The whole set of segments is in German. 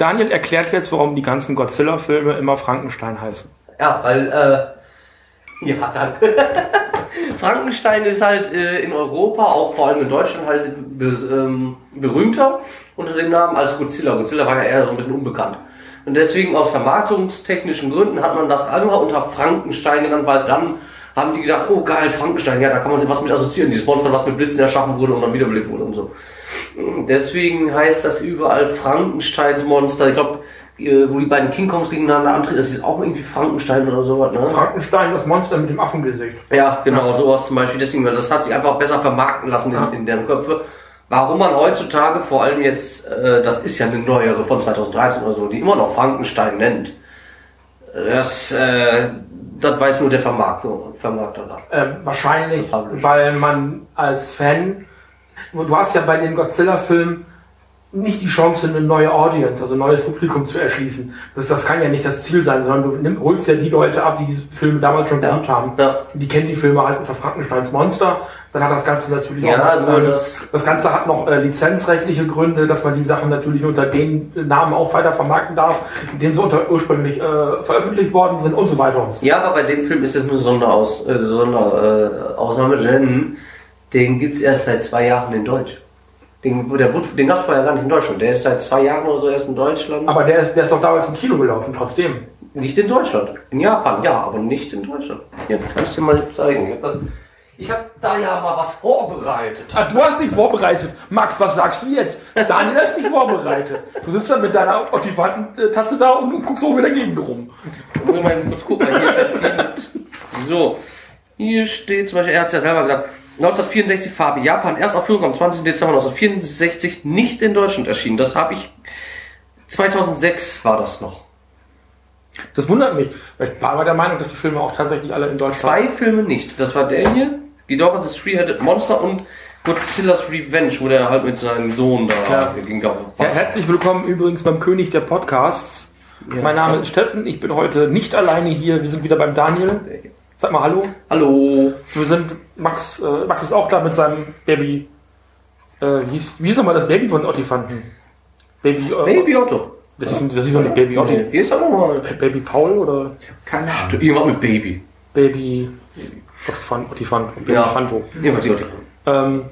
Daniel erklärt jetzt, warum die ganzen Godzilla-Filme immer Frankenstein heißen. Ja, weil, äh, ja, danke. Frankenstein ist halt äh, in Europa, auch vor allem in Deutschland, halt be ähm, berühmter unter dem Namen als Godzilla. Godzilla war ja eher so ein bisschen unbekannt. Und deswegen aus vermarktungstechnischen Gründen hat man das einmal unter Frankenstein genannt, weil dann haben die gedacht, oh geil, Frankenstein, ja, da kann man sich was mit assoziieren. Dieses Monster, was mit Blitzen erschaffen wurde und dann wiederbelebt wurde und so. Deswegen heißt das überall Frankensteins Monster. Ich glaube, wo die beiden King Kongs gegeneinander antreten, das ist auch irgendwie Frankenstein oder sowas, ne? Frankenstein, das Monster mit dem Affengesicht. Ja, genau, ja. sowas zum Beispiel. Deswegen, das hat sich einfach besser vermarkten lassen ja. in, in deren Köpfe. Warum man heutzutage, vor allem jetzt, äh, das ist ja eine neuere von 2013 oder so, die immer noch Frankenstein nennt, das, äh, das weiß nur der Vermarkter. Vermarkter da. Äh, wahrscheinlich, weil man als Fan, du hast ja bei den Godzilla-Filmen nicht die Chance, eine neue Audience, also ein neues Publikum zu erschließen. Das, das kann ja nicht das Ziel sein, sondern du nimm, holst ja die Leute ab, die diese Filme damals schon ja, haben. Ja. Die kennen die Filme halt unter Frankensteins Monster. Dann hat das Ganze natürlich ja, auch. Äh, das, das Ganze hat noch äh, lizenzrechtliche Gründe, dass man die Sachen natürlich unter den Namen auch weiter vermarkten darf, in denen sie unter, ursprünglich äh, veröffentlicht worden sind und so weiter und so Ja, aber bei dem Film ist es eine Sonderaus, äh, Sonderausnahme, denn den gibt's erst seit zwei Jahren in Deutsch. Den, der, den gab es vorher gar nicht in Deutschland. Der ist seit zwei Jahren oder so erst in Deutschland. Aber der ist, der ist doch damals im Kino gelaufen, trotzdem. Nicht in Deutschland. In Japan, ja, aber nicht in Deutschland. Hier, kann ich dir mal zeigen. Ich habe da ja mal was vorbereitet. Ah, du hast dich vorbereitet. Max, was sagst du jetzt? Daniel hat sich vorbereitet. Du sitzt da mit deiner Ottifanten-Taste da und guckst auch wieder gegen rum. Mal kurz gucken, hier ist der So, hier steht zum Beispiel, er hat es ja selber gesagt, 1964 Farbe Japan, Erstaufführung am 20. Dezember 1964, nicht in Deutschland erschienen. Das habe ich 2006 war das noch. Das wundert mich. Ich war aber der Meinung, dass die Filme auch tatsächlich alle in Deutschland. Zwei Filme nicht. Das war der hier, Ghidorah's Three-Headed Monster und Godzilla's Revenge, wo der halt mit seinem Sohn da ja. ging. Ja, herzlich willkommen übrigens beim König der Podcasts. Ja. Mein Name ist Steffen, ich bin heute nicht alleine hier. Wir sind wieder beim Daniel. Sag mal Hallo. Hallo. Wir sind, Max, äh, Max ist auch da mit seinem Baby. Äh, wie, hieß, wie hieß nochmal das Baby von Ottifanten? Baby, äh, Baby Otto. Das ist, das ist doch nicht Baby Otto. Nee, wie ist er nochmal? Baby Paul oder? Keine Ahnung. Irgendwas mit Baby. Baby. Ottifant. Baby ja. Fanto. Irgendwas mit Ottifant. Ähm,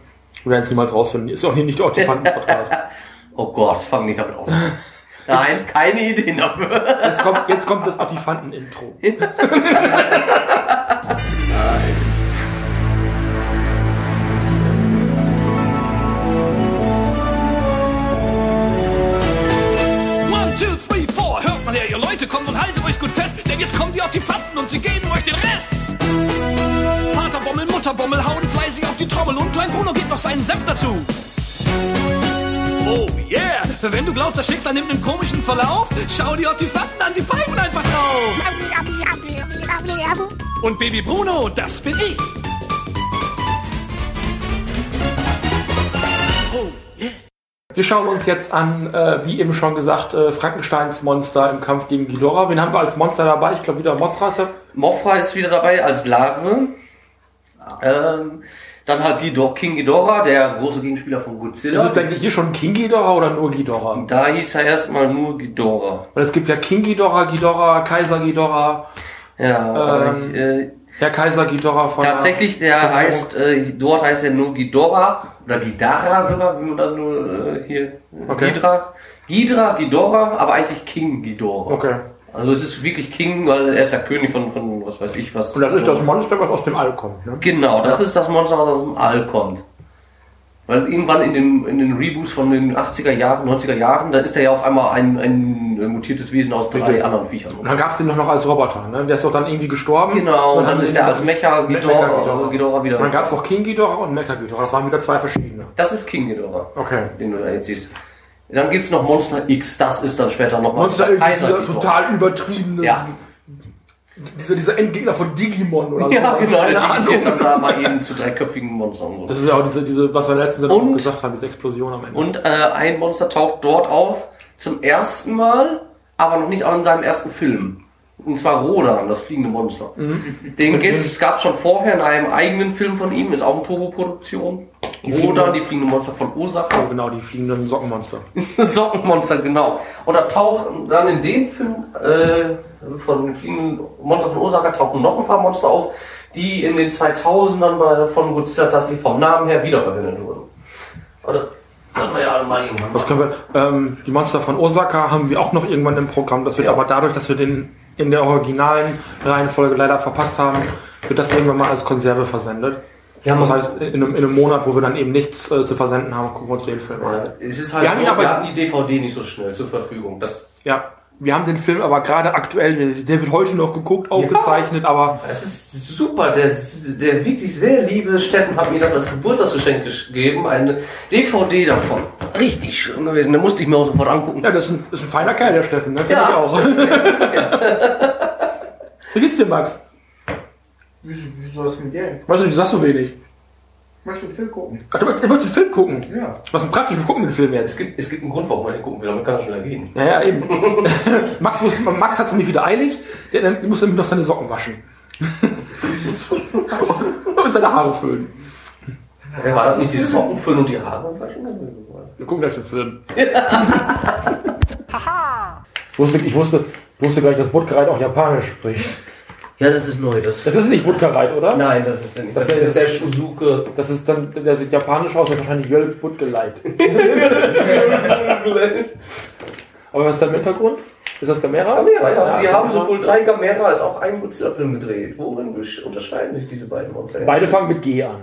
wir werden es niemals rausfinden. Ist auch hier nicht der Ottifanten-Podcast. oh Gott, fang nicht damit an. Nein, keine Idee dafür. Jetzt kommt, jetzt kommt das Ottifanten-Intro. kommen die Ottifanten und sie geben euch den Rest. Vaterbommel, Mutterbommel hauen fleißig auf die Trommel und Klein Bruno gibt noch seinen Senf dazu. Oh yeah! Wenn du glaubst, das Schicksal nimmt einen komischen Verlauf, schau dir Ottifanten an, die pfeifen einfach drauf. Und Baby Bruno, das bin ich. Oh. Wir schauen uns jetzt an, äh, wie eben schon gesagt, äh, Frankensteins Monster im Kampf gegen Ghidorah. Wen haben wir als Monster dabei? Ich glaube wieder Mothra. Mothra ist wieder dabei als Larve. Ähm, dann halt Ghidor King Ghidorah, der große Gegenspieler von Godzilla. Ist es denn hier schon King Ghidorah oder nur Ghidorah? Da hieß er erstmal nur Ghidorah. Weil es gibt ja King Ghidorah, Ghidorah, Kaiser Ghidorah. Ja, ähm, äh, Herr Kaiser Ghidorah von Tatsächlich, der heißt, äh, dort heißt er nur Ghidorah oder Ghidara sogar, wie man dann nur äh, hier okay. Ghidra. Ghidra, Ghidorah, aber eigentlich King Ghidorah. Okay. Also es ist wirklich King, weil er ist der König von, von was weiß ich was. Und das ist das Monster, was aus dem All kommt, ne? Genau, das ja. ist das Monster, was aus dem All kommt. Weil irgendwann in den, in den Reboots von den 80er Jahren, 90er Jahren, da ist er ja auf einmal ein, ein mutiertes Wesen aus drei Richtig. anderen Viechern. Und dann gab es den noch als Roboter, ne? Der ist doch dann irgendwie gestorben. Genau, und, und dann, dann ist er als Mecha Ghidorah, Ghidorah wieder. Und dann gab es noch King Ghidorah und Mecha Ghidorah. Das waren wieder zwei verschiedene. Das ist King Ghidorah. Okay. Den du da jetzt siehst. Dann gibt es noch Monster X, das ist dann später nochmal. Monster X ist total übertriebene. Ja. Dieser, dieser Endgegner von Digimon oder ja, so. Ja, genau, der digitiert dann da mal eben zu dreiköpfigen Monstern. So. Das ist ja auch diese, diese was wir letztens und, gesagt haben, diese Explosion am Ende. Und äh, ein Monster taucht dort auf zum ersten Mal, aber noch nicht auch in seinem ersten Film. Und zwar Rodan, das fliegende Monster. Mhm. Den gibt's, gab es schon vorher in einem eigenen Film von ihm, ist auch eine Turbo-Produktion. Die Oder die fliegenden Monster von Osaka. Oh, genau, die fliegenden Sockenmonster. Sockenmonster, genau. Und da tauchen dann in dem Film äh, von den fliegenden Monster von Osaka tauchen noch ein paar Monster auf, die in den 2000ern bei, von Godzilla tatsächlich vom Namen her wiederverwendet wurden. Oder können wir ja mal irgendwann Was können wir, ähm, die Monster von Osaka haben wir auch noch irgendwann im Programm. Das wird Ja. aber dadurch, dass wir den in der originalen Reihenfolge leider verpasst haben, wird das irgendwann mal als Konserve versendet. Ja, das heißt, in einem, in einem Monat, wo wir dann eben nichts äh, zu versenden haben, gucken wir uns den Film an. Ja, es ist halt Wir haben so, ihn aber- wir hatten die DVD nicht so schnell zur Verfügung. Das, Ja, wir haben den Film aber gerade aktuell, der wird heute noch geguckt, aufgezeichnet, aber das ist super. Der, der wirklich sehr liebe Steffen hat mir das als Geburtstagsgeschenk gegeben. Eine DVD davon. Richtig schön gewesen. Da musste ich mir auch sofort angucken. ja, das ist ein, ist ein feiner Kerl, der Steffen, ne? Finde Ja. ich auch. Wie geht's dir, Max? Wieso, wieso das mit dir? Weißt du, du sagst so wenig. Ich möchte einen Film gucken. Ach, du möchtest den Film gucken? Ja. Was ist denn praktisch? Wir gucken den Film Es jetzt. gibt, es gibt einen Grund, warum man den gucken will, damit kann er schneller gehen. Ja, ja, eben. Max, muss, Max hat es nämlich wieder eilig. Der, muss nämlich noch seine Socken waschen. und seine Haare föhnen. War das nicht die Socken füllen und die Haare waschen? Wir gucken gleich den Film. ich, wusste, ich wusste, ich wusste gar nicht, dass Butkereit auch Japanisch spricht. Ja, das ist neu. Das Das ist nicht Butkereit, oder? Nein, das ist nicht. Das Das, ist- ist der Shuzuke. Das ist dann, der sieht japanisch aus, der wahrscheinlich Jölk Butgeleit. Aber was ist da im Hintergrund? Ist das Gamera? Gamera, ja. Sie haben sowohl drei Gamera als auch einen Godzilla-Film gedreht. Worin unterscheiden sich diese beiden Monster? Beide fangen mit G an.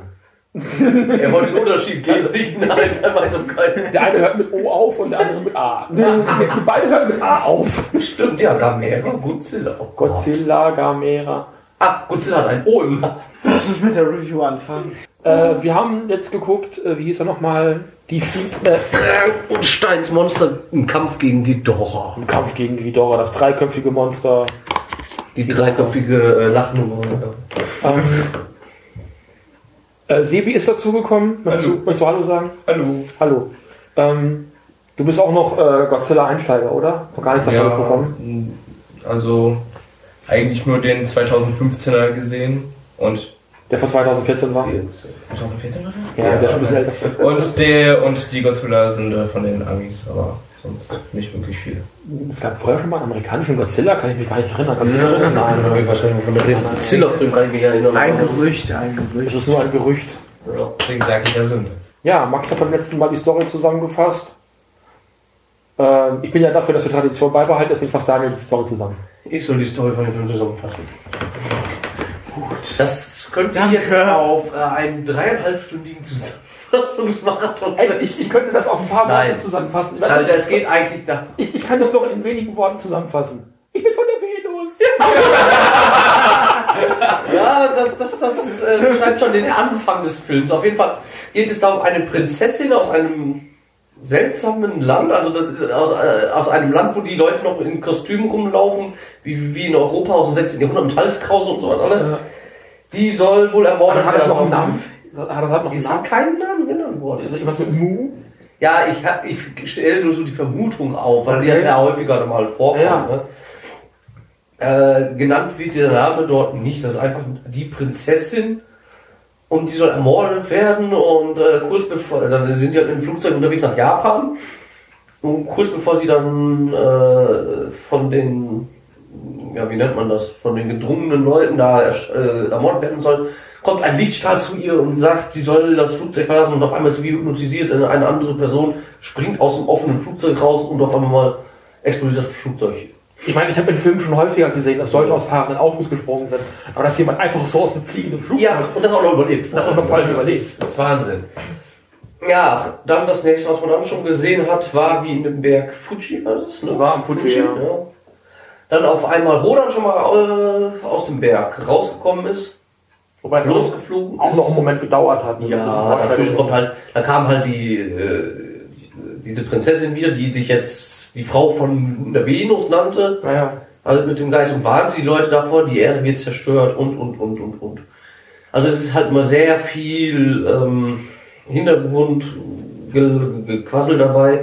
Er wollte den Unterschied geben, nicht eine Gemeinsamkeit. Der eine hört mit O auf und der andere mit A. Beide hören mit A auf. Stimmt, ja, Gamera, Godzilla. Oh. Godzilla, Gamera. Ah, Godzilla hat ein O im Namen. Lass uns mit der Review anfangen. Äh, wir haben jetzt geguckt, äh, wie hieß er nochmal? Die äh, Frankensteins Monster im Kampf gegen Ghidorah. im Kampf gegen Ghidorah, das dreiköpfige Monster. Die dreiköpfige äh, lachende Monster. Ähm, äh, Sebi ist dazugekommen. Möchtest du, Hallo. möchtest du Hallo sagen? Hallo. Hallo. Ähm, du bist auch noch äh, Godzilla-Einsteiger, oder? Noch gar nichts davon bekommen. also eigentlich nur den 2015er gesehen und Der von 2014 war. 2014 war Ja, der ist schon ein bisschen älter. Und der und die Godzilla sind äh, von den Amis, aber sonst nicht wirklich viel. Es gab vorher schon mal einen amerikanischen Godzilla, kann ich mich gar nicht erinnern. Kannst du dich erinnern? Nein, nein. wahrscheinlich von dem Godzilla-Film kann ich mich erinnern. Ein Gerücht, ein Das Gerücht. ist nur ein Gerücht. Deswegen sage ich ja Sünde. Ja, Max hat beim letzten Mal die Story zusammengefasst. Ähm, ich bin ja dafür, dass wir Tradition beibehalten, deswegen fasst Daniel die Story zusammen. Ich soll die Story von Film zusammenfassen. Gut. Das könnte ich Danke. jetzt auf äh, einen dreieinhalbstündigen Zusammenfassungsmarathon Also ich, ich könnte das auf ein paar Nein. Worte zusammenfassen. Ich, weiß Also es geht eigentlich da. ich, ich kann die Story in wenigen Worten zusammenfassen. Ich bin von der Venus. Ja, das, das, das äh, beschreibt schon den Anfang des Films. Auf jeden Fall geht es da um eine Prinzessin aus einem seltsamen Land. Also das ist aus, äh, aus einem Land, wo die Leute noch in Kostümen rumlaufen, wie, wie in Europa aus dem 16. Jahrhundert mit Halskrause und so weiter. Ja. Die soll wohl ermordet Hat das noch einen Namen? Hat das hat noch einen Namen? keinen Namen genannt worden. Ist das irgendwas mit Mu? Ja, ich, hab- ich stelle nur so die Vermutung auf, weil die Okay. das ja häufiger mal vorkommt. Ja. Ne? Äh, genannt wird der Name dort nicht. Das ist einfach die Prinzessin und die soll ermordet werden und äh, kurz bevor, dann sind die halt im Flugzeug unterwegs nach Japan und kurz bevor sie dann äh, von den, ja wie nennt man das, von den gedrungenen Leuten da äh, ermordet werden soll, kommt ein Lichtstrahl zu ihr und sagt, sie soll das Flugzeug verlassen und auf einmal ist sie hypnotisiert, eine andere Person springt aus dem offenen Flugzeug raus und auf einmal explodiert das Flugzeug. Ich meine, ich habe in Filmen schon häufiger gesehen, dass Leute aus fahrenden Autos gesprungen sind. Aber dass jemand einfach so aus dem fliegenden Flugzeug... Ja, und das auch noch überlebt. Das auch noch Das überlebt. ist- Das ist Wahnsinn. Ja, dann das nächste, was man dann schon gesehen hat, war wie in dem Berg Fuji, war das, ne? War am Fuji, ja. Dann auf einmal Rodan schon mal äh, aus dem Berg rausgekommen ist, Wobei losgeflogen auch ist. noch einen Moment gedauert hat. Ja, dazwischen kommt halt, da kam halt die, äh, die, diese Prinzessin wieder, die sich jetzt die Frau von der Venus nannte, Naja. also mit dem Geist und warnte die Leute davor, die Erde wird zerstört und, und, und, und, und. Also es ist halt immer sehr viel ähm, Hintergrundgequassel dabei,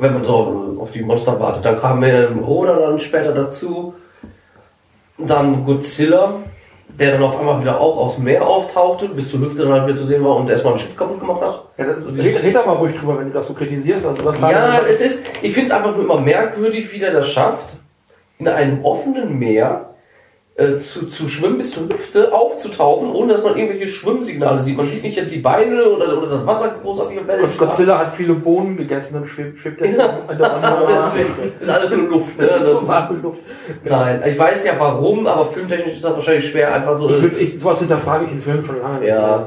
wenn man so auf die Monster wartet. Dann kam ähm, Roda dann später dazu, dann Godzilla, der dann auf einmal wieder auch aus dem Meer auftauchte, bis zur Hüfte dann halt wieder zu sehen war und erstmal ein Schiff kaputt gemacht hat. Ja, red, red da mal ruhig drüber, wenn du das so kritisierst. Also was Ja, es ist, ich finde es einfach nur immer merkwürdig, wie der das schafft, in einem offenen Meer äh, zu, zu schwimmen bis zur Hüfte aufzutauchen, ohne dass man irgendwelche Schwimmsignale sieht. Man sieht nicht jetzt die Beine oder, oder das Wasser großartig im Wellen. Und Godzilla hat viele Bohnen gegessen und schwebt, schwebt jetzt Ja. in der Wasser. Das ist alles nur Luft. Ne? Also, Luft. Genau. Nein, ich weiß ja warum, aber filmtechnisch ist das wahrscheinlich schwer, einfach so. Ich würd, ich, sowas hinterfrage ich in Filmen schon lange ja.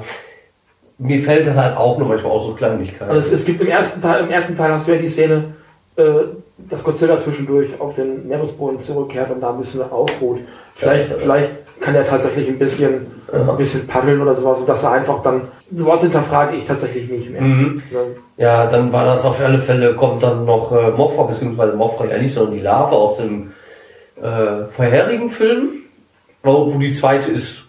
Mir fällt dann halt auch nur manchmal auch so Kleinigkeiten. Also es, es gibt im ersten Teil, im ersten Teil hast du ja die Szene, äh, dass Godzilla zwischendurch auf den Meeresboden zurückkehrt und da ein bisschen ausruht. Vielleicht, Ja, ja. vielleicht kann er tatsächlich ein bisschen, ein bisschen paddeln oder sowas, sodass er einfach dann, sowas hinterfrage ich tatsächlich nicht mehr. Mhm. Ne? Ja, dann war das auf alle Fälle, kommt dann noch äh, Mothra, beziehungsweise Mothra ja nicht, sondern die Larve aus dem äh, vorherigen Film, wo, wo die zweite ist,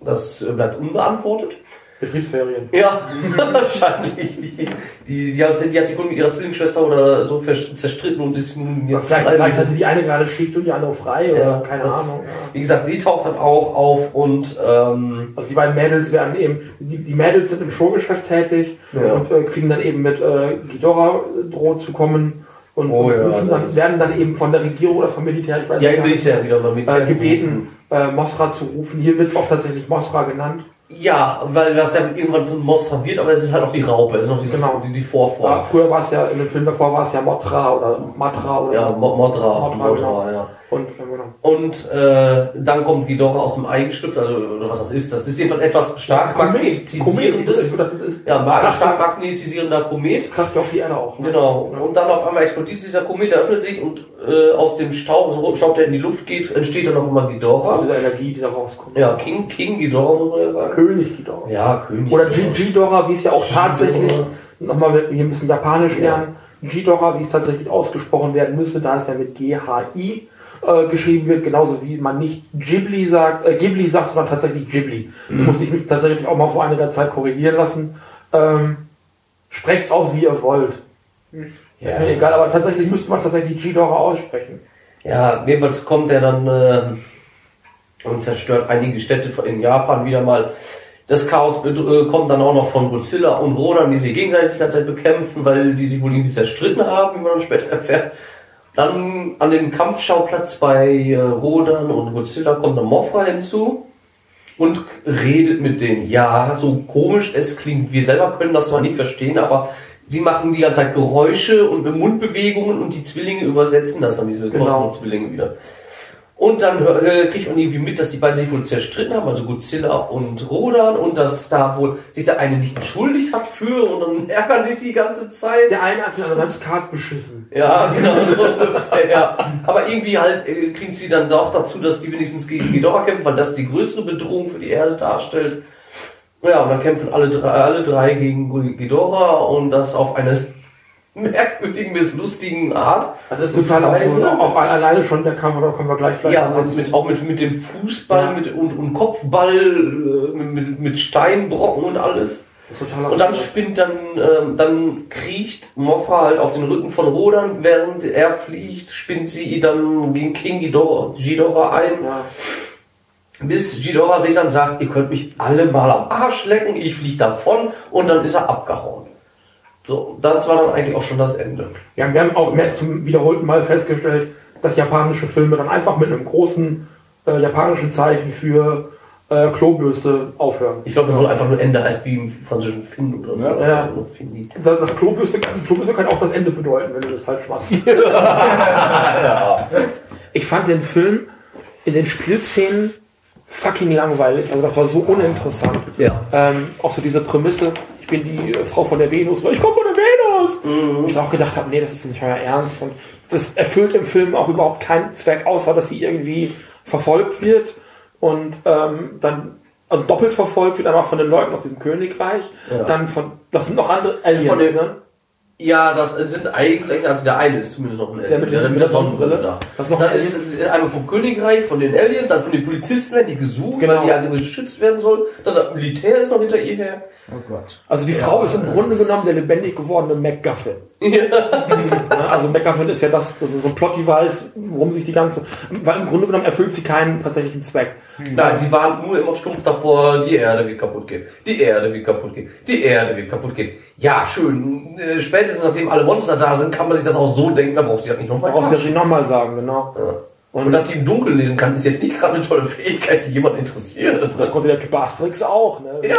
das äh, bleibt unbeantwortet. Betriebsferien. Ja, wahrscheinlich. Die, die, die, hat, die hat sich wohl mit ihrer Zwillingsschwester oder so zerstritten und ist nun Vielleicht, vielleicht hatte die eine gerade Schicht und die andere frei oder Ja, keine das- Ahnung. Ja. Wie gesagt, sie taucht dann auch auf und ähm, Also die beiden Mädels werden eben, die, die Mädels sind im Showgeschäft tätig Ja. und äh, kriegen dann eben mit äh, Ghidorah äh, droht zu kommen und, Oh und rufen dann, werden dann eben von der Regierung oder vom Militär, ich weiß ja, nicht, Militär wieder Militär äh, gebeten, äh, Mosra zu rufen. Hier wird es auch tatsächlich Mosra genannt. Ja, weil das ja irgendwann so ein Monster wird, aber es ist halt auch die Raupe, es ist noch diese, Genau. die, die Ja, Vorform. früher war es ja, in dem Film davor war es ja Motra oder Matra oder Ja, Mo- Modra, Modra, Modra, genau. ja. Und genau. Und äh, dann kommt Ghidorah aus dem Ei geschlüpft, also oder was das ist. Das ist jedenfalls etwas stark magnetisierendes. das ist, Ja, mag- stark magnetisierender Komet. kracht ja auf die Erde auch. Ne? Genau. Und dann auf einmal explodiert dieser Komet, der öffnet sich und äh, aus dem Staub, so roten Staub, der in die Luft geht, entsteht dann einmal Aus Ghidorah. dieser Energie, die da rauskommt. Ja, King, King Ghidorah, muss man ja sagen. König Ghidorah. Ja, König. Oder Ghidorah. Wie es ja auch tatsächlich, nochmal hier ein bisschen Japanisch lernen, Ghidorah, wie es tatsächlich ausgesprochen werden müsste, da es ja mit G-H-I äh, geschrieben wird, genauso wie man nicht Ghibli sagt, äh, Ghibli sagt, sondern tatsächlich Ghibli. Da musste ich mich tatsächlich auch mal vor einiger Zeit korrigieren lassen. Ähm, sprecht's aus, wie ihr wollt. Ist Ja. mir egal, aber tatsächlich müsste man tatsächlich Ghidorah aussprechen. Ja, jedenfalls kommt er dann äh, und zerstört einige Städte in Japan wieder mal. Das Chaos äh, kommt dann auch noch von Godzilla und Rodan, die sich gegenseitig die ganze Zeit bekämpfen, weil die sich wohl irgendwie zerstritten haben, wie man dann später erfährt. Dann an dem Kampfschauplatz bei äh, Rodan und Godzilla kommt dann Mothra hinzu und redet mit denen. Ja, so komisch es klingt. Wir selber können das zwar nicht verstehen, aber sie machen die ganze Zeit Geräusche und Mundbewegungen und die Zwillinge übersetzen das dann, diese Genau. Cosmo-Zwillinge wieder. Und dann äh, kriegt man irgendwie mit, dass die beiden sich wohl zerstritten haben, also Godzilla und Rodan, und dass da wohl sich der eine nicht entschuldigt hat für und dann ärgern sich die ganze Zeit. Der eine hat den anderen Kart beschissen. Ja, genau so ungefähr. Ja. Aber irgendwie halt äh, kriegen sie dann doch dazu, dass die wenigstens gegen Ghidorah kämpfen, weil das die größere Bedrohung für die Erde darstellt. Ja, und dann kämpfen alle drei, alle drei gegen Ghidorah und das auf eine merkwürdigen bis lustigen Art. Das ist total so, auch alleine schon, wir, da kommen wir gleich vielleicht Ja, mit, auch mit, mit dem Fußball Ja. mit, und, und Kopfball, äh, mit, mit, Steinbrocken und alles. Das ist total Und dann absurd. spinnt dann, ähm, dann kriecht Mothra halt auf den Rücken von Rodan, während er fliegt, spinnt sie dann gegen King Ghidorah, Ghidorah ein, ja. bis Ghidorah sich dann sagt, ihr könnt mich alle mal am Arsch lecken, ich fliege davon und dann ist er abgehauen. So, das war dann eigentlich auch schon das Ende. Ja, wir haben auch mehr zum wiederholten Mal festgestellt, dass japanische Filme dann einfach mit einem großen äh, japanischen Zeichen für äh, Klobürste aufhören. Ich glaube, das soll einfach nur Ende heißt wie im französischen Film oder so. Ja. Ja. Das, das Klobürste, Klobürste kann auch das Ende bedeuten, wenn du das falsch machst. Ich fand den Film in den Spielszenen fucking langweilig. Also das war so uninteressant. Ja. Ähm, auch so diese Prämisse, bin die äh, Frau von der Venus, weil ich komme von der Venus. Mhm. Ich auch gedacht habe, nee, das ist nicht euer Ernst. Und das erfüllt im Film auch überhaupt keinen Zweck, außer dass sie irgendwie verfolgt wird und ähm, dann also doppelt verfolgt wird, einmal von den Leuten aus diesem Königreich, Ja. dann von, das sind noch andere Aliens, Von den- ne? Ja, das sind eigentlich, also der eine ist zumindest noch ein Alien, Der mit der- mit der Sonnenbrille. da. Das ist noch dann ein ist einmal vom Königreich, von den Aliens, dann von den Polizisten werden die gesucht, Genau. weil die ja geschützt werden sollen. Dann das Militär ist noch hinter ihr her. Oh Gott. Also die Frau ist im Grunde genommen der lebendig gewordene MacGuffin. Ja, also MacGuffin ist ja das, das ist so ein Plot-Device, worum sich die ganze... Weil im Grunde genommen erfüllt sie keinen tatsächlichen Zweck. Nein, sie waren nur immer stumpf davor, die Erde wird kaputt gehen. Die Erde wird kaputt gehen. Die Erde wird kaputt gehen. Ja, schön. Äh, Spätestens nachdem alle Monster da sind, kann man sich das auch so denken, da braucht sie das nicht nochmal. Brauchst du ja schon nochmal sagen, genau. Und dass die im Dunkeln lesen kann, ist jetzt nicht gerade eine tolle Fähigkeit, die jemand interessiert. Das konnte der Typ Asterix auch, ne? Ja,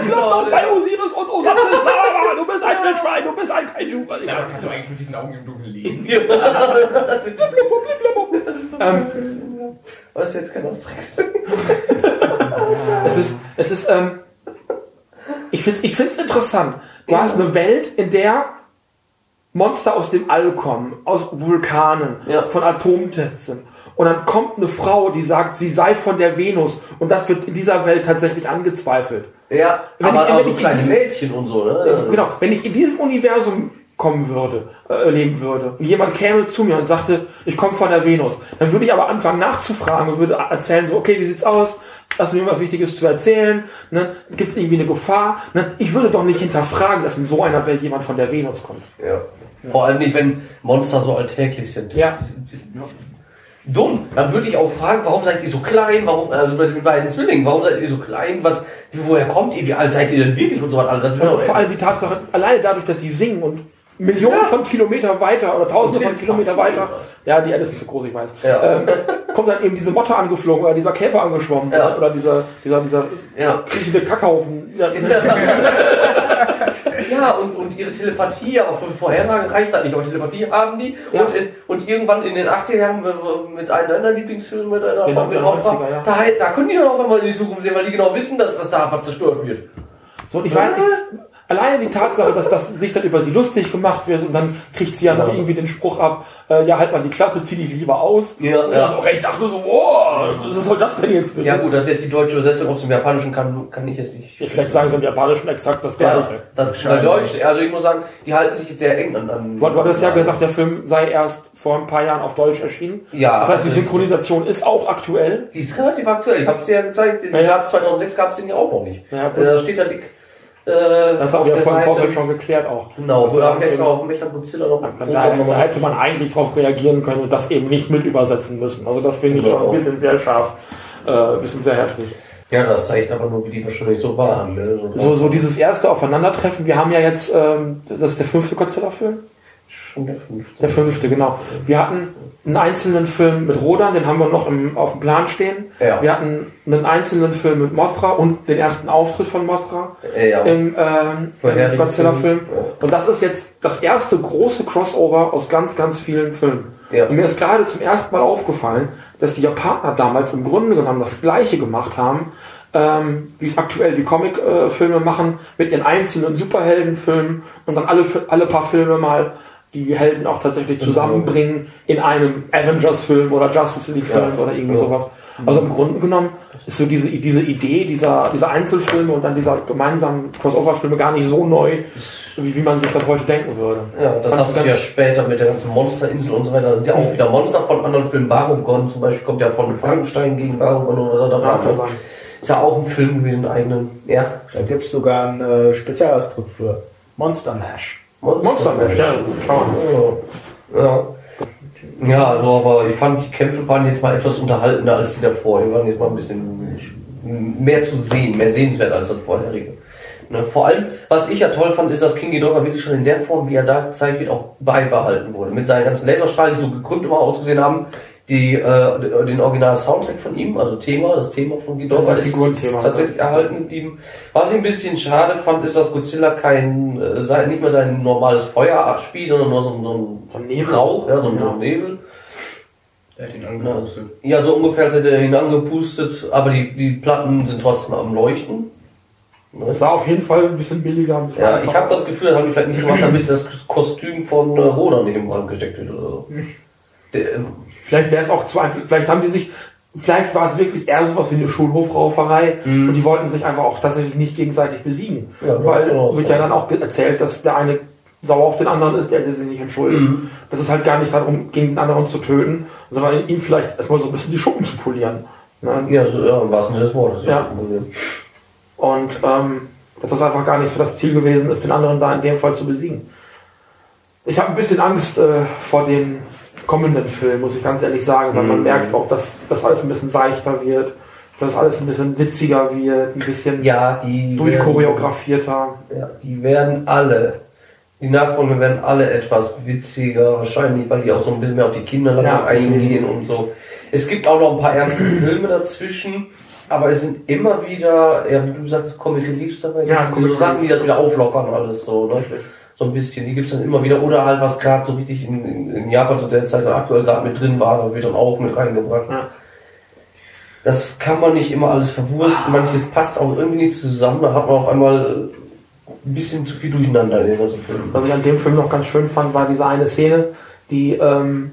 genau. Bei Osiris und Osiris Lava, du bist ein Wildschwein, du bist ein Kaiju. Aber kannst du eigentlich mit diesen Augen im Dunkeln lesen? Ähm, Was ist jetzt kein Asterix? es ist, es ist, ähm, ich finde ich find's interessant. Du hast eine Welt, in der Monster aus dem All kommen, aus Vulkanen, Ja. von Atomtests sind. Und dann kommt eine Frau, die sagt, sie sei von der Venus. Und das wird in dieser Welt tatsächlich angezweifelt. Ja, Wenn aber, ich- wenn aber ich so in kleine Mädchen und so, ne? Genau, wenn ich in diesem Universum kommen würde, äh, leben würde, und jemand käme zu mir und sagte, ich komme von der Venus, dann würde ich aber anfangen nachzufragen und würde erzählen, so, okay, wie sieht's aus? Hast du mir was Wichtiges zu erzählen? Ne? Gibt es irgendwie eine Gefahr? Ne? Ich würde doch nicht hinterfragen, dass in so einer Welt jemand von der Venus kommt. Ja. Vor allem nicht, wenn Monster so alltäglich sind. Ja. Dumm. Dann würde ich auch fragen, warum seid ihr so klein? Warum, also mit den beiden Zwillingen, warum seid ihr so klein? Was, woher kommt ihr? Wie alt seid ihr denn wirklich? Und so was. Also, vor allem die Tatsache, alleine dadurch, dass sie singen und Millionen Ja. von Kilometer weiter oder Tausende von Kilometer weiter, ja, die Erde ist nicht so groß, ich weiß, Ja. ähm, kommt dann eben diese Motte angeflogen oder dieser Käfer angeschwommen Ja. oder dieser, dieser, dieser Ja. kriechende Kackhaufen. Ja, und, und ihre Telepathie, aber für Vorhersagen reicht das nicht. Aber Telepathie haben die. Ja. Und, in, und irgendwann in den 80er Jahren mit einem deiner Lieblingsfilme, mit einer Genau, mit Opfer, 90er, ja. da, da können die dann auch einmal in die Zukunft sehen, weil die genau wissen, dass das da was zerstört wird. So, und ich weiß alleine die Tatsache, dass das sich dann über sie lustig gemacht wird und dann kriegt sie ja noch Ja. irgendwie den Spruch ab, äh, ja, halt mal die Klappe, zieh dich lieber aus. Ja, und ja. das auch echt dachte so, oh, was soll das denn jetzt bitte? Ja gut, das ist jetzt die deutsche Übersetzung aus dem Japanischen, kann, kann ich jetzt nicht. Ja, vielleicht sagen sie im Japanischen exakt das Ja, Gleiche. das, bei Deutsch, also ich muss sagen, die halten sich jetzt sehr eng an. an Du, du hattest ja gesagt, der Film sei erst vor ein paar Jahren auf Deutsch erschienen. Ja, Das heißt, die also- Synchronisation ist auch aktuell. Die ist relativ aktuell. Ich habe es dir ja gezeigt. Den Ja, ja. gab's 2006 gab es den ja auch noch nicht. Ja, gut. Äh, da steht da dick. Äh, Das ist auch auf ja der vor im Seite. Vorfeld schon geklärt auch. Genau, wo da da habe ich extra auf Mecha Godzilla noch Da, da, da hätte man eigentlich drauf reagieren können und das eben nicht mit übersetzen müssen. Also das finde ich Genau. schon ein bisschen sehr scharf, äh, ein bisschen sehr heftig. Ja, das zeigt aber nur, wie die wahrscheinlich so waren. Ne? So, so dieses erste Aufeinandertreffen. Wir haben ja jetzt, ähm, das ist der fünfte Godzilla-Film? Schon der fünfte. Der fünfte, genau. Wir hatten einen einzelnen Film mit Rodan, den haben wir noch im, auf dem Plan stehen. Ja. Wir hatten einen einzelnen Film mit Mothra und den ersten Auftritt von Mothra Äh, ja. im, Vorherigen im Godzilla-Film. Und das ist jetzt das erste große Crossover aus ganz, ganz vielen Filmen. Ja. Und mir ist gerade zum ersten Mal aufgefallen, dass die Japaner damals im Grunde genommen das Gleiche gemacht haben, ähm, wie es aktuell die Comic-Filme machen, mit ihren einzelnen Superheldenfilmen und dann alle, alle paar Filme mal die Helden auch tatsächlich zusammenbringen in einem Avengers-Film oder Justice League-Film Ja. oder irgendwie Ja. sowas. Also im Grunde genommen ist so diese, diese Idee dieser, dieser Einzelfilme und dann dieser gemeinsamen Crossover-Filme gar nicht so neu, wie, wie man sich das heute denken würde. Ja, das Fand hast du ja später mit der ganzen Monsterinsel und so weiter. Da sind ja auch wieder Monster von anderen Filmen. Barugon zum Beispiel kommt ja von Frankenstein gegen Barugon oder so. Ja, kann sein. Ist ja auch ein Film gewesen, einen eigenen. Ja. Da gibt es sogar einen äh, Spezialausdruck für. Monster Mash. Monster Mash, ja, klar. Ja. ja. Ja, also, aber ich fand, die Kämpfe waren jetzt mal etwas unterhaltender als die davor. Die waren jetzt mal ein bisschen mehr zu sehen, mehr sehenswert als das vorherige. Ne, vor allem, was ich ja toll fand, ist, dass King Ghidorah wirklich schon in der Form, wie er da gezeigt wird, auch beibehalten wurde. Mit seinen ganzen Laserstrahlen, die so gekrümmt immer ausgesehen haben, die, äh, den original Soundtrack von ihm, also Thema, das Thema von Ghidorah Das ist, ist tatsächlich erhalten geblieben. Was ich ein bisschen schade fand, ist, dass Godzilla kein, äh, nicht mehr sein normales Feuer abspielt, sondern nur so, ein- so ein Nebel. Rauch, ja, so ein, so Ja. ein Nebel. Der hat ihn angepustet. Ja, so ungefähr als hätte er ihn angepustet, aber die, die Platten sind trotzdem am Leuchten. Es sah auf jeden Fall ein bisschen billiger. Ein bisschen Ja, ich habe das Gefühl, das haben die vielleicht nicht gemacht, damit das Kostüm von äh, Rodan nicht im Brand gesteckt wird oder so. Ähm, Vielleicht wäre es auch zu einfach. Vielleicht haben die sich. Vielleicht war es wirklich eher sowas wie eine Schulhofrauferei und die wollten sich einfach auch tatsächlich nicht gegenseitig besiegen. Ja, Weil genau. wird ja dann auch erzählt, dass der eine sauer auf den anderen ist, der sich nicht entschuldigt. Das ist halt gar nicht darum, gegen den anderen zu töten, sondern ihm vielleicht erstmal so ein bisschen die Schuppen zu polieren. Ne? Ja, so, ja, im wahrsten Sinne des Wortes. das ist Ja. Und ähm, dass das einfach gar nicht so das Ziel gewesen ist, den anderen da in dem Fall zu besiegen. Ich habe ein bisschen Angst äh, vor den kommenden Filmen, muss ich ganz ehrlich sagen, weil man merkt auch, dass das alles ein bisschen seichter wird, dass alles ein bisschen witziger wird, ein bisschen Ja, durchchoreografierter. Ja, die werden alle. Die Nachfolger werden alle etwas witziger, wahrscheinlich, weil die auch so ein bisschen mehr auf die Kinder Ja. eingehen und so. Es gibt auch noch ein paar ernste Filme dazwischen, aber es sind immer wieder, ja, wie du sagst, Comic Reliefs dabei. Ja, so Comic Sachen, die das wieder auflockern, alles so, ne? So ein bisschen, die gibt's dann immer wieder. Oder halt, was gerade so richtig in, in, in Japan zu der Zeit aktuell gerade mit drin war, da wird dann auch mit reingebracht. Ja. Das kann man nicht immer alles verwursten, manches passt auch irgendwie nicht zusammen, da hat man auf einmal ein bisschen zu viel durcheinander in den ganzen Film. Was ich an dem Film noch ganz schön fand, war diese eine Szene, die ähm,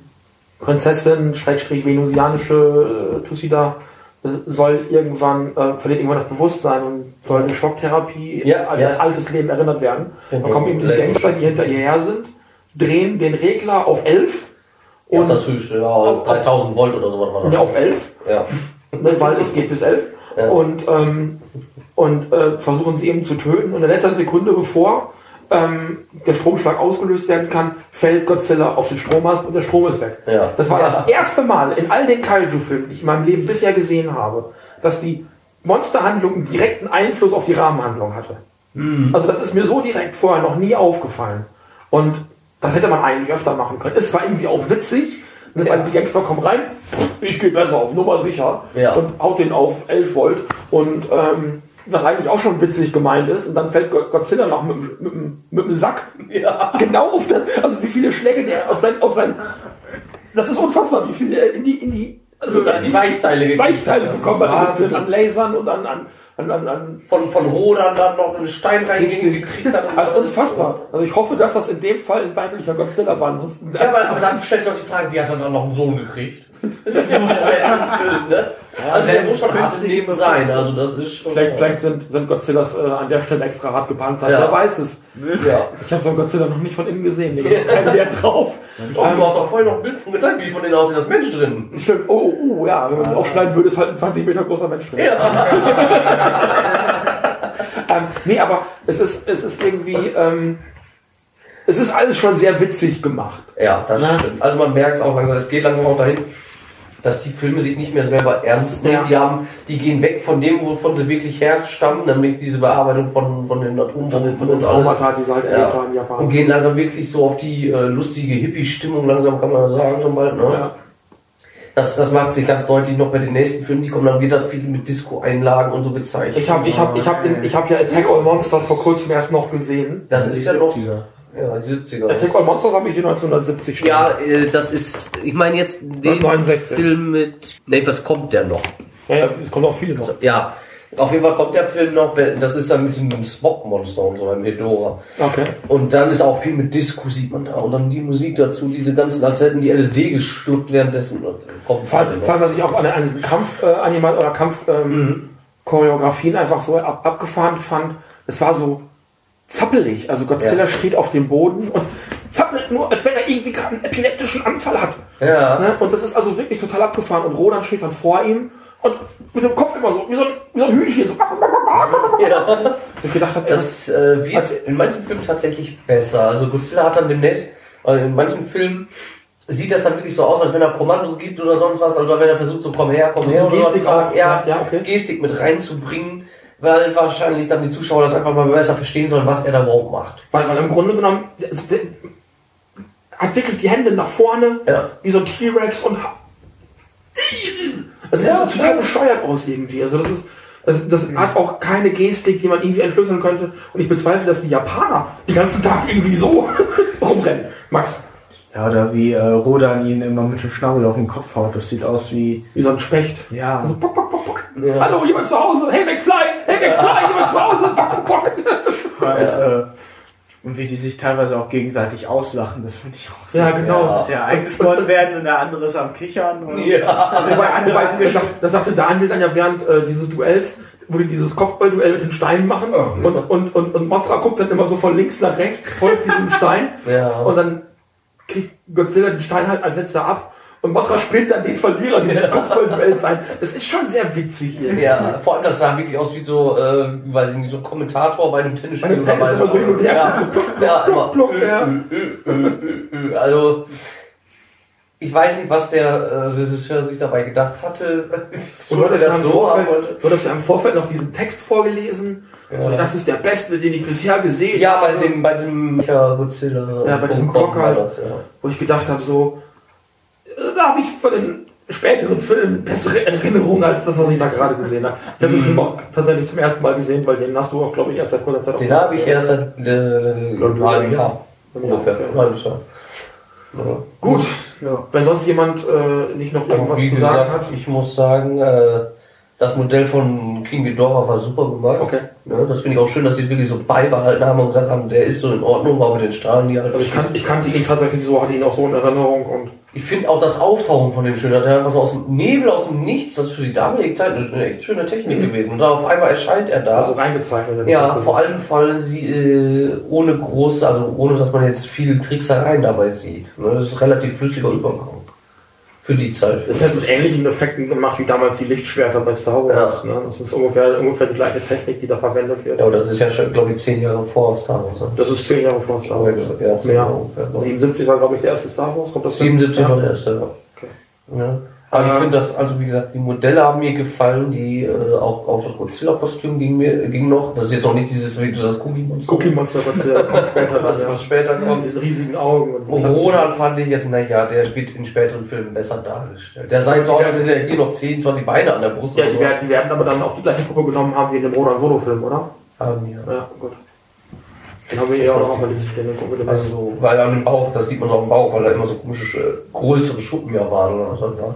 Prinzessin, Schrägstrich venusianische äh, Tusida, äh, soll irgendwann, äh, verliert irgendwann das Bewusstsein und soll eine Schocktherapie Ja, also ja. ein altes Leben erinnert werden. Dann Genau. kommen eben diese Gangster, die hinter ihr her sind, drehen den Regler auf 11 Ja, und das höchste, ja, auf- 3000 Volt oder so was war ja, auf 11 Ja. ne, weil es geht bis 11 Ja. und, ähm, und äh, versuchen sie eben zu töten. Und in letzter Sekunde, bevor ähm, der Stromschlag ausgelöst werden kann, fällt Godzilla auf den Strommast und der Strom ist weg. Ja. Das war Ja. das erste Mal in all den Kaiju-Filmen, die ich in meinem Leben bisher gesehen habe, dass die Monsterhandlung einen direkten Einfluss auf die Rahmenhandlung hatte. Mhm. Also das ist mir so direkt vorher noch nie aufgefallen. Und das hätte man eigentlich öfter machen können. Es war irgendwie auch witzig, ne, weil Ja. die Gangster kommen rein, ich gehe besser auf Nummer sicher Ja. und haut den auf 11 Volt. Und ähm, was eigentlich auch schon witzig gemeint ist, und dann fällt Go- Godzilla noch mit, dem- mit, mit dem Sack Ja. genau auf das, also wie viele Schläge der auf sein, auf sein, das ist unfassbar, wie viele in die, in die, also Ja, die Weichteile Weichteile bekommen hat, an Lasern und an, an, an, an, an Von, von Rodern dann noch einen Stein reingekriegt hat. Das ist unfassbar. Also ich hoffe, dass das in dem Fall ein weiblicher Godzilla war. Ansonsten Ja, aber, aber dann stellt sich doch die Frage, wie hat er dann noch einen Sohn gekriegt? Ne? Also der muss schon hart im Leben sein. Also das ist schon. vielleicht, vielleicht sind, sind Godzillas äh, an der Stelle extra hart gepanzert. Ja. Wer weiß es. Ja. Ich habe so einen Godzilla noch nicht von innen gesehen. Ich habe keinen Wert drauf. Oh, du hast doch vorher noch ein Bild von gezeigt, wie von denen aussieht, das Mensch drin. Stimmt. Oh, oh, oh, ja. Wenn man aufschneiden würde, ist halt ein 20 Meter großer Mensch drin. Ja. Ähm, nee, aber es ist, es ist irgendwie... Ähm, es ist alles schon sehr witzig gemacht. Ja, das Na? stimmt. Also man merkt es auch langsam, es geht langsam auch dahin, dass die Filme sich nicht mehr selber ernst nehmen. Ja. Die, haben, die gehen weg von dem, wovon sie wirklich herstammen, nämlich diese Bearbeitung von, von den Atombomben Von den. Traumata, die sie halt erlebt haben in Und Japan. gehen langsam wirklich so auf die äh, lustige Hippie-Stimmung, langsam kann man sagen, so bald. Ne? Ja. Das, das macht sich ganz deutlich noch bei den nächsten Filmen, die kommen dann wieder viel mit Disco-Einlagen und so bezeichnet. Ich habe ich hab, ich hab den- ich hab ja Attack on Monsters vor kurzem erst noch gesehen. das Die ist ja noch 70er. Ja, die 70er. Attack on Monsters habe ich hier 1970 stehen. Ja, äh, das ist, ich meine jetzt den 69. Film mit, nee, was kommt der noch? Ja, ja, es kommen auch viele noch. Ja, auf jeden Fall kommt der Film noch, das ist dann mit so einem Smog-Monster und so, beim Hedora. Okay. Und dann ist auch viel mit Disco, sieht man da. Und dann die Musik dazu, diese ganzen, als hätten die LSD geschluckt währenddessen. Dann kommt Vor allem, vor allem was ich auch an, an diesen Kampf äh, oder Kampf ähm, Choreografien einfach so ab, abgefahren fand. Es war so zappelig. Also Godzilla Ja. steht auf dem Boden und zappelt nur, als wenn er irgendwie gerade einen epileptischen Anfall hat. Ja. Ne? Und das ist also wirklich total abgefahren. Und Rodan steht dann vor ihm und mit dem Kopf immer so, wie so ein, wie so ein Hühnchen. So. ja. Ich gedacht habe, das äh, wird in manchen Filmen tatsächlich besser. Also Godzilla hat dann demnächst, äh, in manchen Filmen sieht das dann wirklich so aus, als wenn er Kommandos gibt oder sonst was, oder wenn er versucht so komm her, komm her, So oder Gestik was, auch ja, ja, okay. Gestik mit reinzubringen, weil wahrscheinlich dann die Zuschauer das einfach mal besser verstehen sollen, was er da überhaupt macht. Weil, weil im Grunde genommen hat wirklich die Hände nach vorne, Ja. wie so ein T-Rex und also Ja, das sieht total bescheuert aus irgendwie. Also das ist das, das hat auch keine Gestik, die man irgendwie entschlüsseln könnte. Und ich bezweifle, dass die Japaner den ganzen Tag irgendwie so rumrennen. Max, Ja, oder wie äh, Rodan ihn immer mit dem Schnabel auf den Kopf haut. Das sieht aus wie. wie so ein Specht. Ja. Also, pock, pock, pock, pock. Ja. Hallo, jemand zu Hause? Hey, McFly! Hey, McFly! Jemand zu Hause? Pock, pock. Weil, Ja. äh, und wie die sich teilweise auch gegenseitig auslachen, das finde ich auch so. Ja, genau. Ja. Dass ja eingespannt werden und der andere ist am Kichern. Und Ja. der andere Wobei, das sagte Daniel dann ja während äh, dieses Duells. wo die dieses Kopfballduell mit den Steinen machen Oh, und, und, und, und Mothra guckt dann immer so von links nach rechts, folgt diesem Stein Ja. und dann kriegt Godzilla den Stein halt als letzter ab und Mothra spielt dann den Verlierer dieses Kopfballduells ein. Das ist schon sehr witzig hier. Ja, vor allem, das sah wirklich aus wie so, äh, weiß ich nicht, so ein Kommentator bei einem Tennisspiel. Bei Tennis immer so hin und her. Ja, ja immer. Pluck, ja. Ö, ö, ö, ö, ö. Also, ich weiß nicht, was der äh, Regisseur sich dabei gedacht hatte. Und du hattest, ja im haben Vorfeld, wollte. du hattest ja im Vorfeld noch diesen Text vorgelesen. Ja. So, das ist der beste, den ich bisher gesehen Ja, bei habe. dem, bei diesem ja, Godzilla. Ja, bei diesem Block halt. das, ja. wo ich gedacht habe, so, da habe ich von den späteren Filmen bessere Erinnerungen als das, was ich da gerade gesehen habe. Ich habe den Film auch tatsächlich zum ersten Mal gesehen, weil den hast du auch, glaube ich, erst seit kurzer Zeit Den habe ich erst seit äh, einem halben Jahr. Ungefähr. Ja. Gut, Ja. wenn sonst jemand äh, nicht noch irgendwas zu sagen gesagt, hat. ich muss sagen, äh, das Modell von King Ghidorah war super gemacht. Okay. Ja, das finde ich auch schön, dass sie es wirklich so beibehalten haben und gesagt haben, der ist so in Ordnung, auch mit den Strahlen, die halt. Also ich, kan ich kannte ihn tatsächlich so, hatte ihn auch so in Erinnerung und Ich finde auch das Auftauchen von dem schön. Der hat einfach so aus dem Nebel, aus dem Nichts, das ist für die damalige Zeit eine, echt schöne Technik gewesen. Und dann auf einmal erscheint er da. also reingezeichnet. ja, vor allem fallen sie äh, ohne große, also ohne dass man jetzt viele Tricksereien dabei sieht. Ne, Das ist relativ flüssiger Übergang. Für die Zeit. Das ist halt mit ähnlichen Effekten gemacht wie damals die Lichtschwerter bei Star Wars. Ne? Das ist ungefähr, ungefähr die gleiche Technik, die da verwendet wird. Ja, aber das ist ja schon, glaube ich, zehn Jahre vor Star Wars. ne? Das ist zehn Jahre vor Star Wars. Ja, ungefähr. 77 war, glaube ich, der erste Star Wars. Kommt das hin? 77 ja. war der erste, ja. Okay. Ja. Aber ich Ähm, finde das, also wie gesagt, die Modelle haben mir gefallen, die äh, auch, auch das Godzilla-Kostüm ging mir ging noch. Das ist jetzt auch nicht dieses, wie du das Cookie-Monster. Cookie Monster, was ja kommt später was, ja. was später Mit kommt. diesen riesigen Augen. Und so. Rodan fand ich jetzt, naja, der wird in späteren Filmen besser dargestellt. Der sah jetzt so aus, als hätte er hier noch 10, 20 Beine an der Brust. Ja, oder die werden, die werden aber dann auch die gleiche Puppe genommen haben wie in dem Rodan Solo-Film, oder? Haben die, ja. Ja, gut. Den haben wir hier auch noch auf der Liste stehen. Also so, weil an dem Bauch, das sieht man so am Bauch, weil da immer so komische, äh, größere Schuppen ja waren oder was. Ja.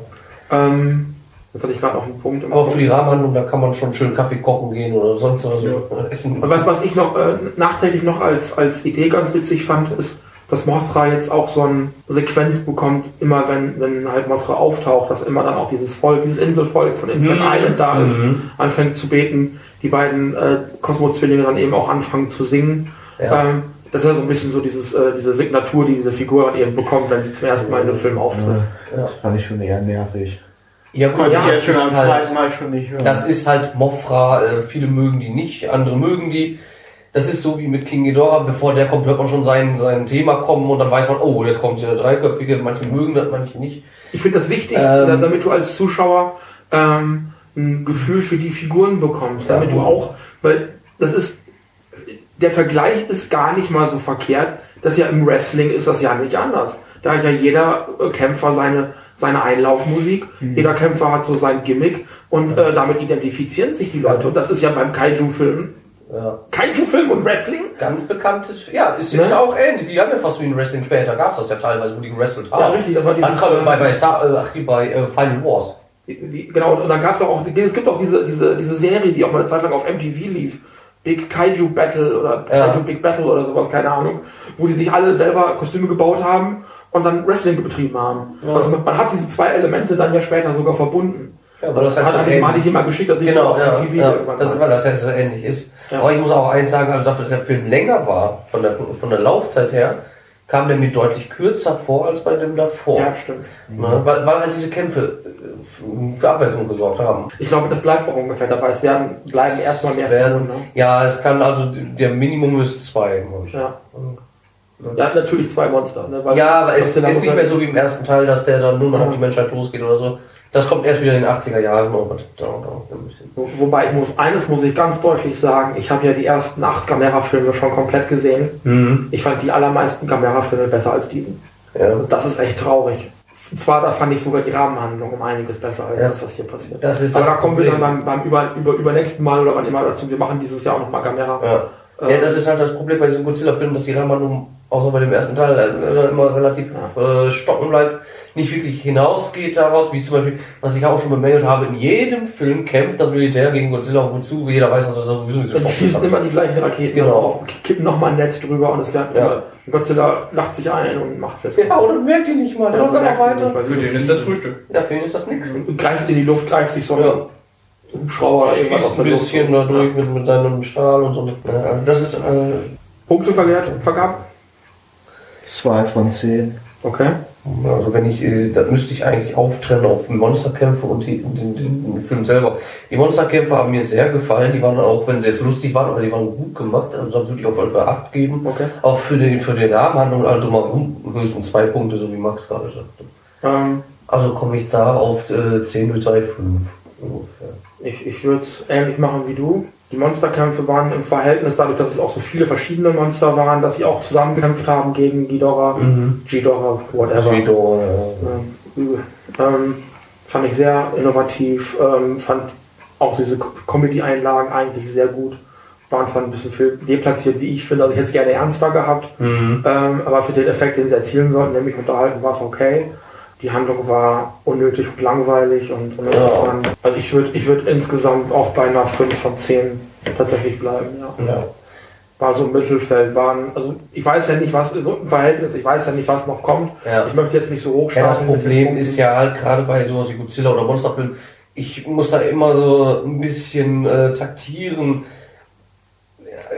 Ähm, jetzt hatte ich gerade noch einen Punkt. Aber für die Kopf. Rahmenhandlung, da kann man schon schön Kaffee kochen gehen oder sonst was. Ja. Essen. Und was, was ich noch äh, nachträglich noch als, als Idee ganz witzig fand, ist, dass Mothra jetzt auch so eine Sequenz bekommt, immer wenn, wenn halt Mothra auftaucht, dass immer dann auch dieses Volk, dieses Inselvolk von Infant Mhm. Island da ist, Mhm. anfängt zu beten, die beiden äh, Cosmo-Zwillinge dann eben auch anfangen zu singen. Ja. Ähm, das ist ja so ein bisschen so dieses, äh, diese Signatur, die diese Figur dann eben bekommt, wenn sie zum ersten Mal in einem Film auftritt. Ja, das fand ich schon eher nervig. Ja, gut, Konnte ja, ich jetzt das schon ist am halt- zweiten Mal schon nicht hören. Das ist halt Mofra, äh, viele mögen die nicht, andere mögen die. Das ist so wie mit King Ghidorah, bevor der kommt, hört man schon sein, sein Thema kommen und dann weiß man, oh, jetzt kommt der dreiköpfige, manche mögen das, manche nicht. Ich finde das wichtig, Ähm. da- damit du als Zuschauer ähm, ein Gefühl für die Figuren bekommst. Damit Ja. du auch, weil das ist, der Vergleich ist gar nicht mal so verkehrt. Das ja im Wrestling ist das ja nicht anders. Da hat ja jeder äh, Kämpfer seine, seine Einlaufmusik, Mhm. jeder Kämpfer hat so sein Gimmick und äh, damit identifizieren sich die Leute. Und das ist ja beim Kaiju-Film. Ja. Kaiju-Film und Wrestling? Ganz bekanntes, ja, ist, Ne? ist ja auch ähnlich. Sie haben ja fast wie in Wrestling später, gab es das ja teilweise, wo die gewrestelt haben. Ja, richtig, das war dieses, Dann kam äh, bei, bei, Star, äh, ach, hier bei äh, Final Wars. Genau, und dann gab es auch, es gibt auch diese, diese, diese Serie, die auch mal eine Zeit lang auf MTV lief. Big Kaiju Battle oder Ja. Kaiju Big Battle oder sowas, keine Ahnung. Wo die sich alle selber Kostüme gebaut haben und dann Wrestling betrieben haben. Ja. Also man, hat diese zwei Elemente dann ja später sogar verbunden. Ja, weil das halt hat, so hatte, ich- ähnlich- hatte ich immer geschickt, dass ich so Genau, auf ja, MTV ja, das, weil das ja so ähnlich ist. Ja. Aber ich muss auch eins sagen, also dafür, dass der Film länger war, von der, von der Laufzeit her, kam der mir deutlich kürzer vor als bei dem davor. Ja, stimmt. Ne? Weil, weil halt diese Kämpfe äh, für Abwechslung gesorgt haben. Ich glaube, das bleibt auch ungefähr dabei. Es werden, bleiben erstmal mehr Werden- Figuren. Ne? Ja, es kann also, der Minimum ist zwei, glaube ich. Ja. Ja, natürlich zwei Monster. Ne? Ja, aber es ist muss nicht mehr so wie im ersten Teil, dass der dann nur noch auf die Menschheit losgeht oder so. Das kommt erst wieder in den 80er Jahren. Oh, ein bisschen. Wo- Wobei, ich muss, eines muss ich ganz deutlich sagen, ich habe ja die ersten acht Gamera-Filme schon komplett gesehen. Ich fand die allermeisten Gamera-Filme besser als diesen. Ja. Und das ist echt traurig. Zwar, da fand ich sogar die Rahmenhandlung um einiges besser als Ja. das, was hier passiert. Das ist Aber da kommen wir dann Problem. beim, beim über, über, übernächsten Mal oder wann immer dazu. Wir machen dieses Jahr auch nochmal Gamera. Ja. Äh, ja, das ist halt das Problem bei diesen Godzilla-Filmen, dass die Rahmenhandlung, außer bei dem ersten Teil, äh, immer relativ äh, stocken bleibt, nicht wirklich hinausgeht daraus, wie zum Beispiel, was ich auch schon bemängelt habe, in jedem Film kämpft das Militär gegen Godzilla und wozu, jeder weiß, dass das sowieso nicht so die stoppen schießen kann. immer die gleichen Raketen Genau. drauf, kippen nochmal ein Netz drüber und es wird Ja. Godzilla lacht sich ein und macht es jetzt. Ja, oder merkt die nicht mal, der Ja, läuft einfach die weiter. nicht, weil Für den ist das. Frühstück. Ja, für ihn ist das nichts. Und greift in die Luft, greift sich so. Ja. Hubschrauber oder irgendwas ein bisschen dadurch mit, mit seinem Strahl und so. Ja, Also das ist, äh, Punkte vergehrt, vergab? Zwei von zehn. Okay. also wenn ich, äh, da müsste ich eigentlich auftrennen auf Monsterkämpfe und die, den, den, den Film selber. Die Monsterkämpfe haben mir sehr gefallen, die waren auch, wenn sie jetzt lustig waren, aber die waren gut gemacht, also da würde ich auf jeden Fall 8 geben. Okay. Auch für die, für die Rahmenhandlung, also mal höchstens zwei Punkte, so wie Max gerade sagte. Ähm, Also komme ich da auf äh, 10 durch 2, 5 ungefähr. ich ich würde es ähnlich machen wie du. Die Monsterkämpfe waren im Verhältnis, dadurch, dass es auch so viele verschiedene Monster waren, dass sie auch zusammengekämpft haben gegen Ghidorah, Ghidorah, whatever. Fedor, Ähm, ähm, fand ich sehr innovativ, ähm, fand auch diese Co- Comedy-Einlagen eigentlich sehr gut. Waren zwar ein bisschen viel deplatziert, wie ich finde, also ich hätte es gerne ernster gehabt, ähm, aber für den Effekt, den sie erzielen sollten, nämlich unterhalten, war es okay. Die Handlung war unnötig und langweilig und uninteressant. Also ich würde ich würd insgesamt auch bei einer 5 von 10 tatsächlich bleiben, ja. ja. War so im Mittelfeld, waren, also ich weiß ja nicht, was, so im Verhältnis, ich weiß ja nicht, was noch kommt. Ja. Ich möchte jetzt nicht so hoch Ja, das Problem ist ja halt gerade bei sowas wie Godzilla oder Monsterfilm, ich muss da immer so ein bisschen äh, taktieren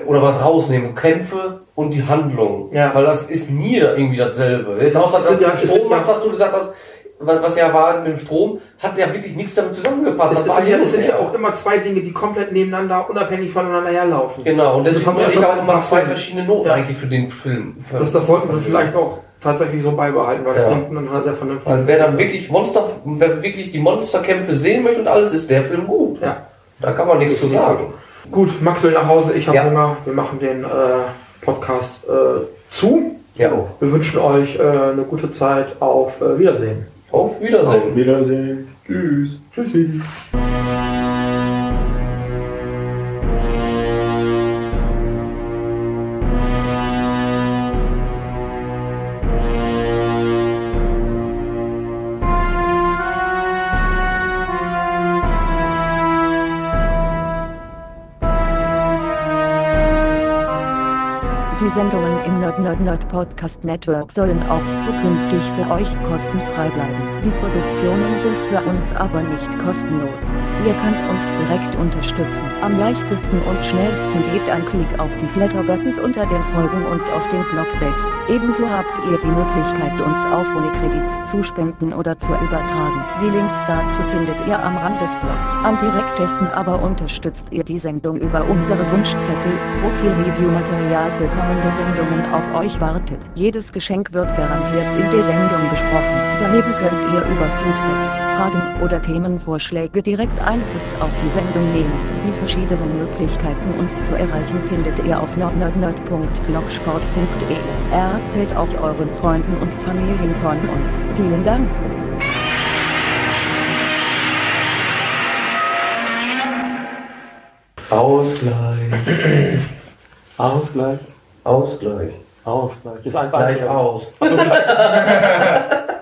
oder was rausnehmen. Kämpfe und die Handlung. Ja. Weil das ist nie irgendwie dasselbe. Jetzt Es das sind ja- Strom, was, was du gesagt hast, was, was ja war mit dem Strom, hat ja wirklich nichts damit zusammengepasst. Es, Das es, sind ja, es sind ja auch immer zwei Dinge, die komplett nebeneinander, unabhängig voneinander herlaufen. Genau, und Das deswegen muss ich auch immer zwei verschiedene Noten Ja. eigentlich für den Film. Das, das sollten wir vielleicht auch tatsächlich so beibehalten, weil es Ja. klingt dann sehr vernünftig. Weil wer dann wirklich Monster, wer wirklich die Monsterkämpfe sehen möchte und alles, ist der Film gut. Ja. Da kann man nichts zu sagen. Gut, Max will nach Hause, ich habe Ja. Hunger. Wir machen den äh, Podcast äh, zu. Ja. Wir wünschen euch äh, eine gute Zeit. Auf äh, Wiedersehen. Auf Wiedersehen. Auf Wiedersehen. Tschüss. Tschüssi. Die Sendungen im Nerd Nerd Nerd Podcast Network sollen auch zukünftig für euch kostenfrei bleiben. Die Produktionen sind für uns aber nicht kostenlos. Ihr könnt uns direkt unterstützen. Am leichtesten und schnellsten geht ein Klick auf die Flatter-Buttons unter den Folgen und auf den Blog selbst. Ebenso habt ihr die Möglichkeit uns auf Unikredits zu spenden oder zu übertragen. Die Links dazu findet ihr am Rand des Blogs. Am direktesten aber unterstützt ihr die Sendung über unsere Wunschzettel, wo viel Review-Material für kommende Sendungen auf euch wartet. Jedes Geschenk wird garantiert in der Sendung besprochen. Daneben könnt ihr über Feedback, Fragen oder Themenvorschläge direkt Einfluss auf die Sendung nehmen. Die verschiedenen Möglichkeiten uns zu erreichen findet ihr auf nordnordnord.blogsport.de. Erzählt auch euren Freunden und Familien von uns. Vielen Dank. Ausgleich. Ausgleich. Ausgleich. Ausgleich. Ist 1 Gleich aus. Also gleich.